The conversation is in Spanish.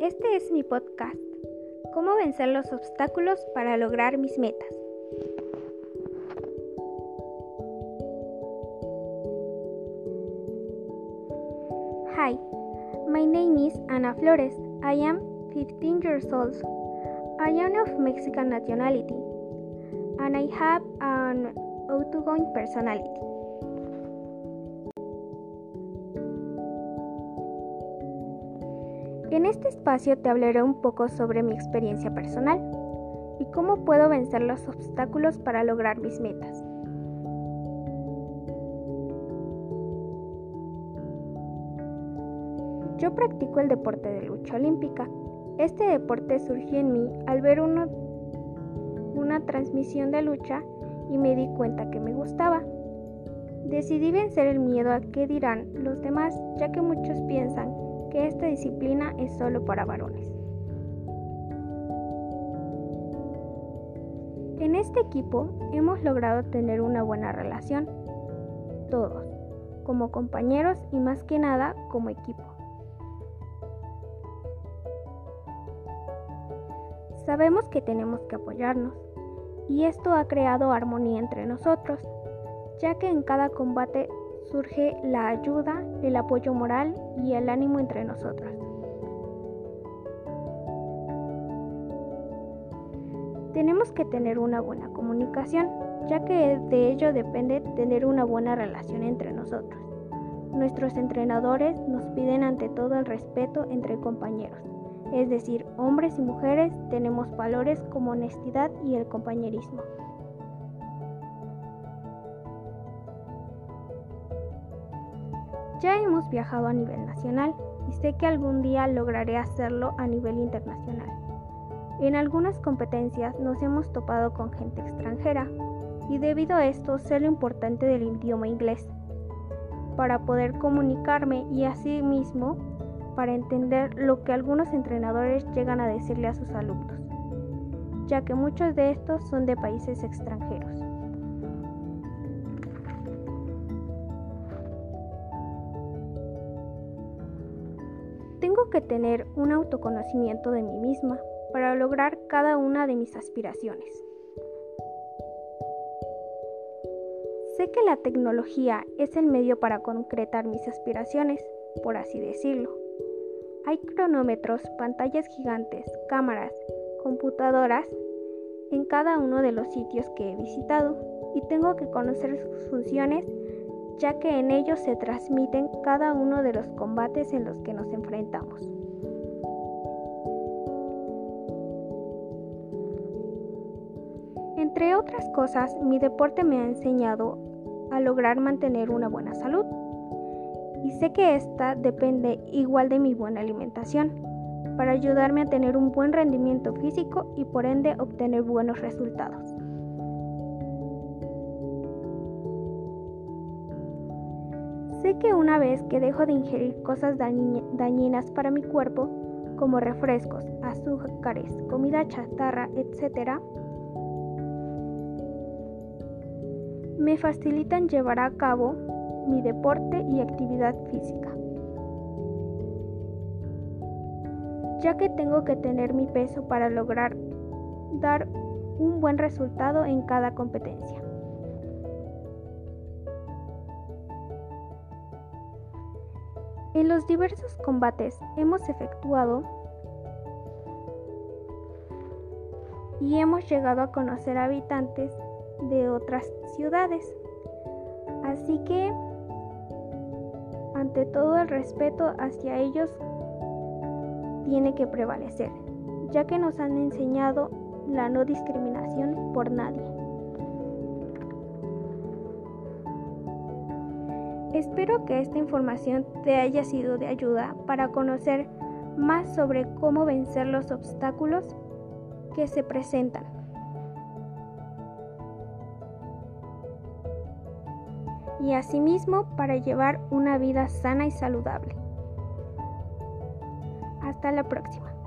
Este es mi podcast, Cómo vencer los obstáculos para lograr mis metas. Hi, my name is Ana Flores. I am 15 years old. I am of Mexican nationality and I have an outgoing personality. En este espacio te hablaré un poco sobre mi experiencia personal y cómo puedo vencer los obstáculos para lograr mis metas. Yo practico el deporte de lucha olímpica. Este deporte surgió en mí al ver una transmisión de lucha y me di cuenta que me gustaba. Decidí vencer el miedo a qué dirán los demás, ya que muchos piensan que esta disciplina es solo para varones. En este equipo hemos logrado tener una buena relación, todos, como compañeros y más que nada como equipo. Sabemos que tenemos que apoyarnos y esto ha creado armonía entre nosotros, ya que en cada combate surge la ayuda, el apoyo moral y el ánimo entre nosotros. Tenemos que tener una buena comunicación, ya que de ello depende tener una buena relación entre nosotros. Nuestros entrenadores nos piden ante todo el respeto entre compañeros, es decir, hombres y mujeres tenemos valores como honestidad y el compañerismo. Ya hemos viajado a nivel nacional y sé que algún día lograré hacerlo a nivel internacional. En algunas competencias nos hemos topado con gente extranjera y debido a esto sé lo importante del idioma inglés para poder comunicarme y asimismo para entender lo que algunos entrenadores llegan a decirle a sus alumnos, ya que muchos de estos son de países extranjeros. Que tener un autoconocimiento de mí misma para lograr cada una de mis aspiraciones. Sé que la tecnología es el medio para concretar mis aspiraciones, por así decirlo. Hay cronómetros, pantallas gigantes, cámaras, computadoras en cada uno de los sitios que he visitado y tengo que conocer sus funciones ya que en ellos se transmiten cada uno de los combates en los que nos enfrentamos. Entre otras cosas, mi deporte me ha enseñado a lograr mantener una buena salud y sé que esta depende igual de mi buena alimentación para ayudarme a tener un buen rendimiento físico y por ende obtener buenos resultados. Sé que una vez que dejo de ingerir cosas dañinas para mi cuerpo, como refrescos, azúcares, comida chatarra, etc., me facilitan llevar a cabo mi deporte y actividad física. Ya que tengo que tener mi peso para lograr dar un buen resultado en cada competencia. En los diversos combates hemos efectuado y hemos llegado a conocer habitantes de otras ciudades. Así que, ante todo el respeto hacia ellos tiene que prevalecer, ya que nos han enseñado la no discriminación por nadie. Espero que esta información te haya sido de ayuda para conocer más sobre cómo vencer los obstáculos que se presentan. Y asimismo para llevar una vida sana y saludable. Hasta la próxima.